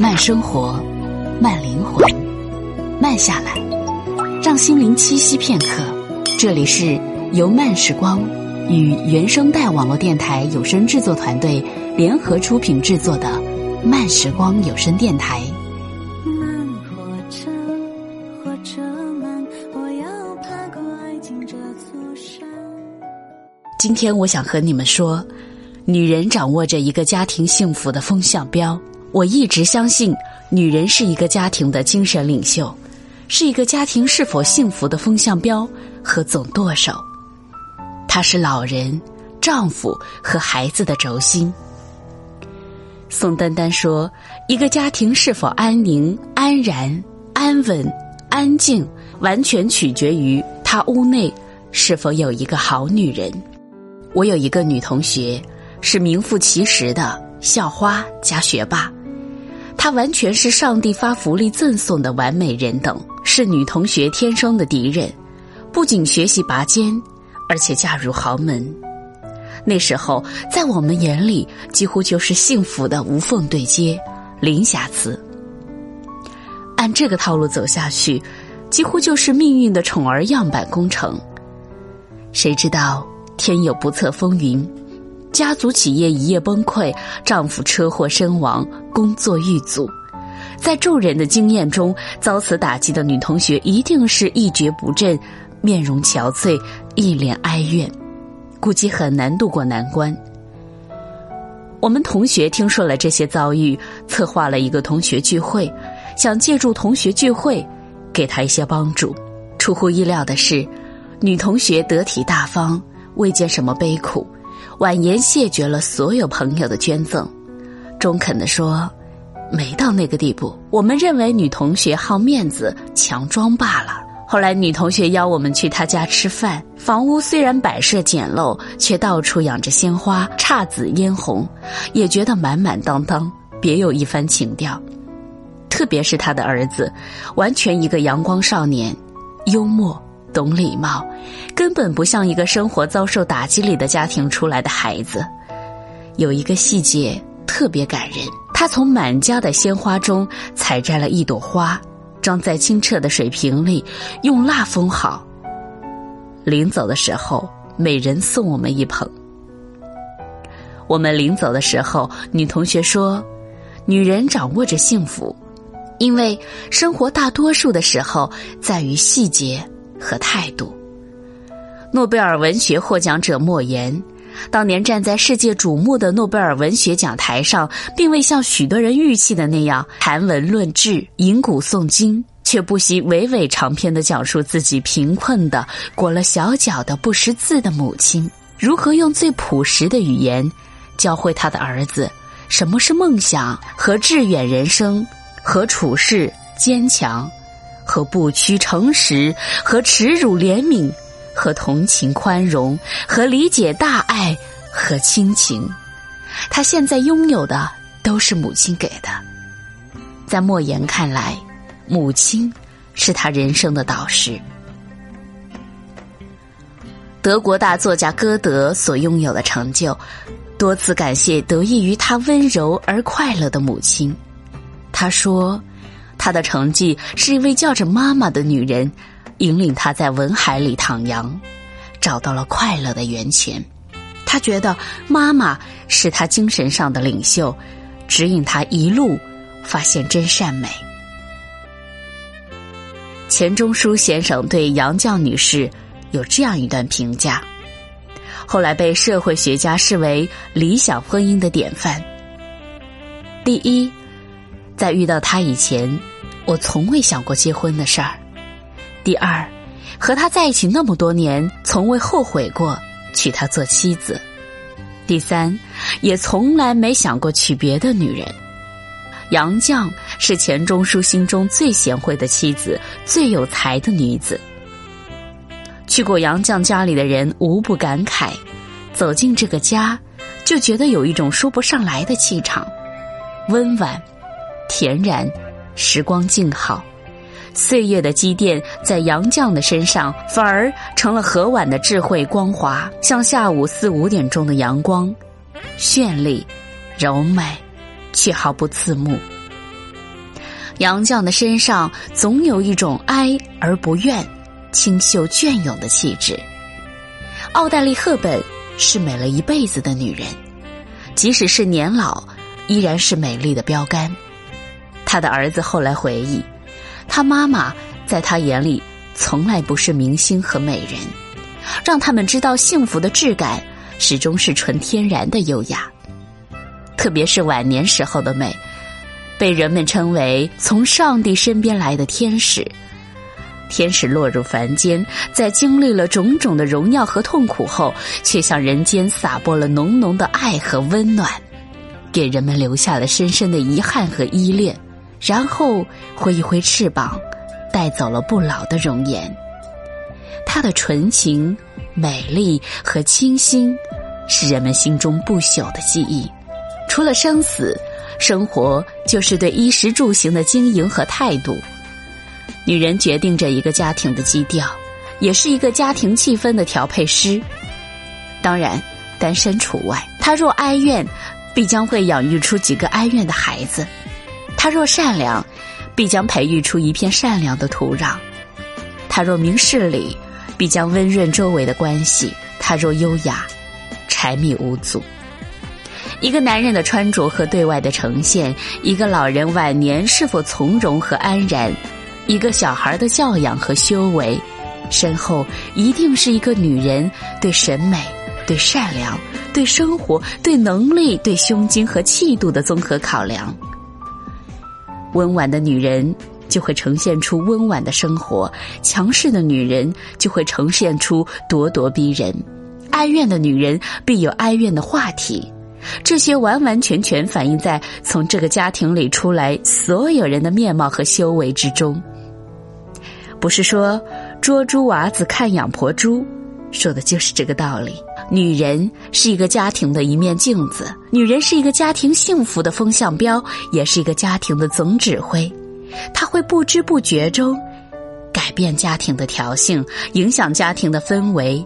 慢生活，慢灵魂，慢下来，让心灵栖息片刻。这里是由慢时光与原声带网络电台有声制作团队联合出品制作的慢时光有声电台。慢火车，火车慢，我要爬过爱情这座山。今天我想和你们说，女人掌握着一个家庭幸福的风向标。我一直相信，女人是一个家庭的精神领袖，是一个家庭是否幸福的风向标和总舵手。她是老人、丈夫和孩子的轴心。宋丹丹说：“一个家庭是否安宁、安然、安稳、安静，完全取决于他屋内是否有一个好女人。”我有一个女同学，是名副其实的校花加学霸。她完全是上帝发福利赠送的完美人等，是女同学天生的敌人。不仅学习拔尖，而且嫁入豪门。那时候，在我们眼里，几乎就是幸福的无缝对接，零瑕疵。按这个套路走下去，几乎就是命运的宠儿样板工程。谁知道天有不测风云？家族企业一夜崩溃，丈夫车祸身亡，工作遇阻。在众人的经验中，遭此打击的女同学一定是一蹶不振，面容憔悴，一脸哀怨，估计很难度过难关。我们同学听说了这些遭遇，策划了一个同学聚会，想借助同学聚会给她一些帮助。出乎意料的是，女同学得体大方，未见什么悲苦。婉言谢绝了所有朋友的捐赠，中肯地说：“没到那个地步。我们认为女同学好面子、强装罢了。”后来女同学邀我们去她家吃饭，房屋虽然摆设简陋，却到处养着鲜花，姹紫嫣红，也觉得满满当当，别有一番情调。特别是她的儿子，完全一个阳光少年，幽默。懂礼貌，根本不像一个生活遭受打击里的家庭出来的孩子。有一个细节特别感人，他从满家的鲜花中采摘了一朵花，装在清澈的水瓶里，用蜡封好。临走的时候，每人送我们一捧。我们临走的时候，女同学说：“女人掌握着幸福，因为生活大多数的时候在于细节。”和态度。诺贝尔文学获奖者莫言，当年站在世界瞩目的诺贝尔文学讲台上，并未像许多人预期的那样谈文论志、吟古诵今，却不惜娓娓长篇的讲述自己贫困的、裹了小脚的、不识字的母亲如何用最朴实的语言教会他的儿子什么是梦想和志远人生，和处事坚强。和不屈诚实，和耻辱怜悯，和同情宽容，和理解大爱和亲情，他现在拥有的都是母亲给的。在莫言看来，母亲是他人生的导师。德国大作家歌德所拥有的成就，多次感谢得益于他温柔而快乐的母亲。他说。她的成绩是一位叫着妈妈的女人，引领她在文海里徜徉，找到了快乐的源泉。她觉得妈妈是她精神上的领袖，指引她一路发现真善美。钱钟书先生对杨绛女士有这样一段评价，后来被社会学家视为理想婚姻的典范。第一。在遇到他以前，我从未想过结婚的事儿。第二，和他在一起那么多年，从未后悔过娶她做妻子。第三，也从来没想过娶别的女人。杨绛是钱钟书心中最贤惠的妻子，最有才的女子。去过杨绛家里的人无不感慨，走进这个家，就觉得有一种说不上来的气场，温婉。恬然，时光静好，岁月的积淀在杨绛的身上反而成了和婉的智慧光华，像下午四五点钟的阳光，绚丽、柔美，却毫不刺目。杨绛的身上总有一种哀而不怨、清秀隽永的气质。奥黛丽·赫本是美了一辈子的女人，即使是年老，依然是美丽的标杆。他的儿子后来回忆，他妈妈在他眼里从来不是明星和美人，让他们知道幸福的质感始终是纯天然的优雅。特别是晚年时候的美，被人们称为从上帝身边来的天使。天使落入凡间，在经历了种种的荣耀和痛苦后，却向人间洒播了浓浓的爱和温暖，给人们留下了深深的遗憾和依恋，然后挥一挥翅膀，带走了不老的容颜。她的纯情、美丽和清新，是人们心中不朽的记忆。除了生死，生活就是对衣食住行的经营和态度。女人决定着一个家庭的基调，也是一个家庭气氛的调配师。当然，单身除外。她若哀怨，必将会养育出几个哀怨的孩子；他若善良，必将培育出一片善良的土壤；他若明事理，必将温润周围的关系；他若优雅，柴米无阻。一个男人的穿着和对外的呈现，一个老人晚年是否从容和安然，一个小孩的教养和修为，身后一定是一个女人对审美、对善良、对生活、对能力、对胸襟和气度的综合考量。温婉的女人就会呈现出温婉的生活，强势的女人就会呈现出咄咄逼人，哀怨的女人必有哀怨的话题。这些完完全全反映在从这个家庭里出来所有人的面貌和修为之中。不是说捉猪娃子看养婆猪，说的就是这个道理。女人是一个家庭的一面镜子，女人是一个家庭幸福的风向标，也是一个家庭的总指挥。她会不知不觉中改变家庭的调性，影响家庭的氛围，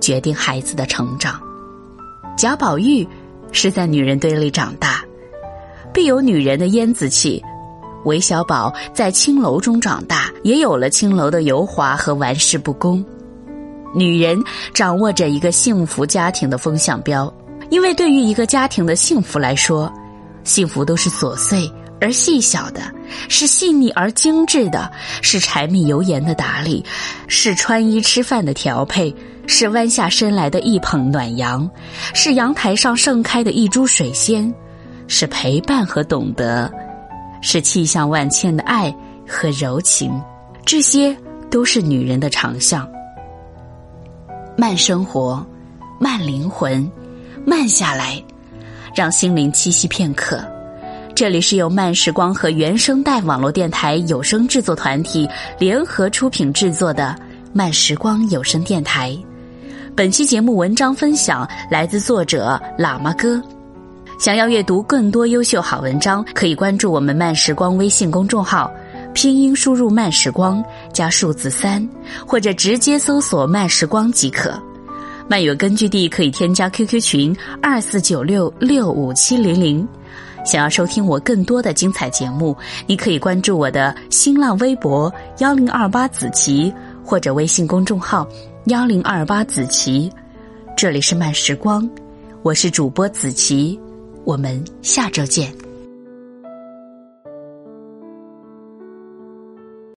决定孩子的成长。贾宝玉。是在女人堆里长大，必有女人的烟子气；韦小宝在青楼中长大，也有了青楼的油滑和玩世不恭。女人掌握着一个幸福家庭的风向标，因为对于一个家庭的幸福来说，幸福都是琐碎而细小的，是细腻而精致的，是柴米油盐的打理，是穿衣吃饭的调配。是弯下身来的一捧暖阳，是阳台上盛开的一株水仙，是陪伴和懂得，是气象万千的爱和柔情，这些都是女人的长项。慢生活，慢灵魂，慢下来，让心灵栖息片刻。这里是由慢时光和原声带网络电台有声制作团体联合出品制作的慢时光有声电台。本期节目文章分享来自作者喇嘛哥。想要阅读更多优秀好文章，可以关注我们慢时光微信公众号，拼音输入慢时光加数字三，或者直接搜索慢时光即可。漫友根据地可以添加 QQ 群二四九六六五七零零。想要收听我更多的精彩节目，你可以关注我的新浪微博幺零二八子琪或者微信公众号。幺零二八子琪，这里是慢时光，我是主播子琪，我们下周见。